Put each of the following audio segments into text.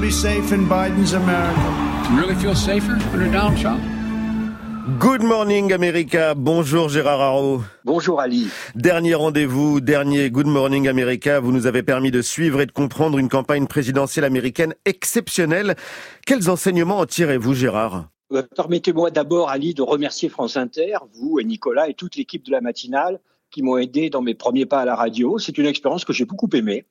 be safe in Biden's America. You really feel safer under Donald Trump? Good morning America, bonjour Gérard Haro. Bonjour Ali. Dernier rendez-vous, dernier Good morning America, vous nous avez permis de suivre et de comprendre une campagne présidentielle américaine exceptionnelle. Quels enseignements en tirez-vous Gérard? Euh, Permettez-moi d'abord Ali de remercier France Inter, vous et Nicolas et toute l'équipe de la matinale qui m'ont aidé dans mes premiers pas à la radio. C'est une expérience que j'ai beaucoup aimée.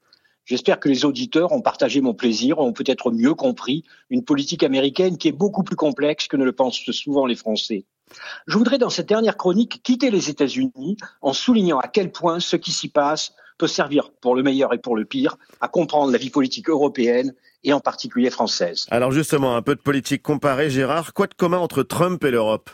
J'espère que les auditeurs ont partagé mon plaisir, ont peut-être mieux compris une politique américaine qui est beaucoup plus complexe que ne le pensent souvent les Français. Je voudrais dans cette dernière chronique quitter les États-Unis en soulignant à quel point ce qui s'y passe peut servir pour le meilleur et pour le pire à comprendre la vie politique européenne et en particulier française. Alors justement, un peu de politique comparée, Gérard. Quoi de commun entre Trump et l'Europe?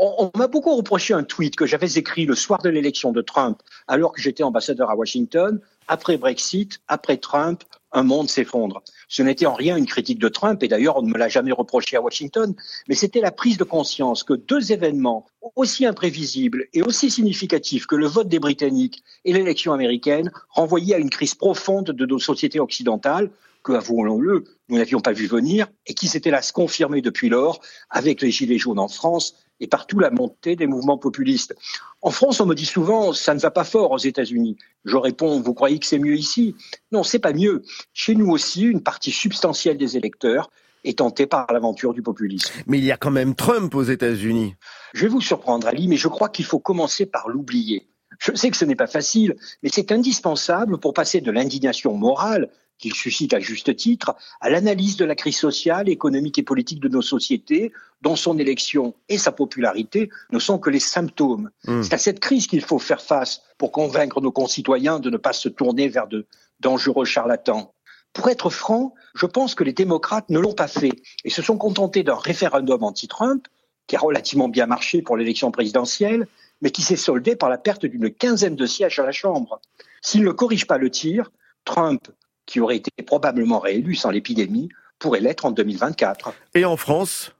On, m'a beaucoup reproché un tweet que j'avais écrit le soir de l'élection de Trump, alors que j'étais ambassadeur à Washington. Après Brexit, après Trump, un monde s'effondre. Ce n'était en rien une critique de Trump, et d'ailleurs on ne me l'a jamais reproché à Washington, mais c'était la prise de conscience que deux événements aussi imprévisibles et aussi significatifs que le vote des Britanniques et l'élection américaine renvoyaient à une crise profonde de nos sociétés occidentales, que, avouons-le, nous n'avions pas vu venir, et qui s'était là se confirmer depuis lors avec les Gilets jaunes en France et partout la montée des mouvements populistes. En France, on me dit souvent, ça ne va pas fort aux États-Unis. Je réponds, vous croyez que c'est mieux ici? Non, c'est pas mieux. Chez nous aussi, une partie substantielle des électeurs est tentée par l'aventure du populisme. Mais il y a quand même Trump aux États-Unis. Je vais vous surprendre, Ali, mais je crois qu'il faut commencer par l'oublier. Je sais que ce n'est pas facile, mais c'est indispensable pour passer de l'indignation morale qu'il suscite à juste titre, à l'analyse de la crise sociale, économique et politique de nos sociétés, dont son élection et sa popularité ne sont que les symptômes. Hmm. C'est à cette crise qu'il faut faire face pour convaincre nos concitoyens de ne pas se tourner vers de dangereux charlatans. Pour être franc, je pense que les démocrates ne l'ont pas fait et se sont contentés d'un référendum anti-Trump, qui a relativement bien marché pour l'élection présidentielle, mais qui s'est soldé par la perte d'une quinzaine de sièges à la Chambre. S'ils ne corrigent pas le tir, Trump qui aurait été probablement réélu sans l'épidémie, pourrait l'être en 2024. Et en France?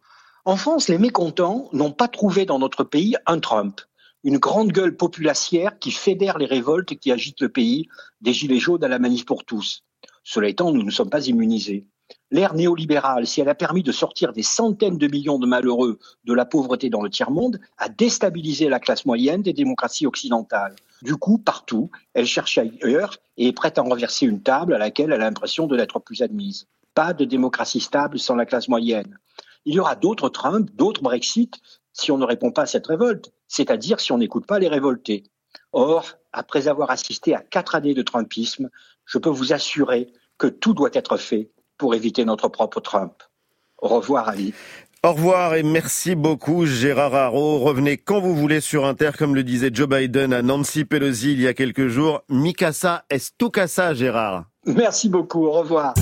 En France, les mécontents n'ont pas trouvé dans notre pays un Trump, une grande gueule populacière qui fédère les révoltes et qui agite le pays, des gilets jaunes à la manif pour tous. Cela étant, nous ne sommes pas immunisés. L'ère néolibérale, si elle a permis de sortir des centaines de millions de malheureux de la pauvreté dans le tiers-monde, a déstabilisé la classe moyenne des démocraties occidentales. Du coup, partout, elle cherche ailleurs et est prête à renverser une table à laquelle elle a l'impression de n'être plus admise. Pas de démocratie stable sans la classe moyenne. Il y aura d'autres Trump, d'autres Brexit, si on ne répond pas à cette révolte, c'est-à-dire si on n'écoute pas les révoltés. Or, après avoir assisté à quatre années de Trumpisme, je peux vous assurer que tout doit être fait pour éviter notre propre Trump. Au revoir, Ali. Au revoir et merci beaucoup Gérard Haro. Revenez quand vous voulez sur Inter, comme le disait Joe Biden à Nancy Pelosi il y a quelques jours. Mikasa est tout Gérard? Merci beaucoup, au revoir.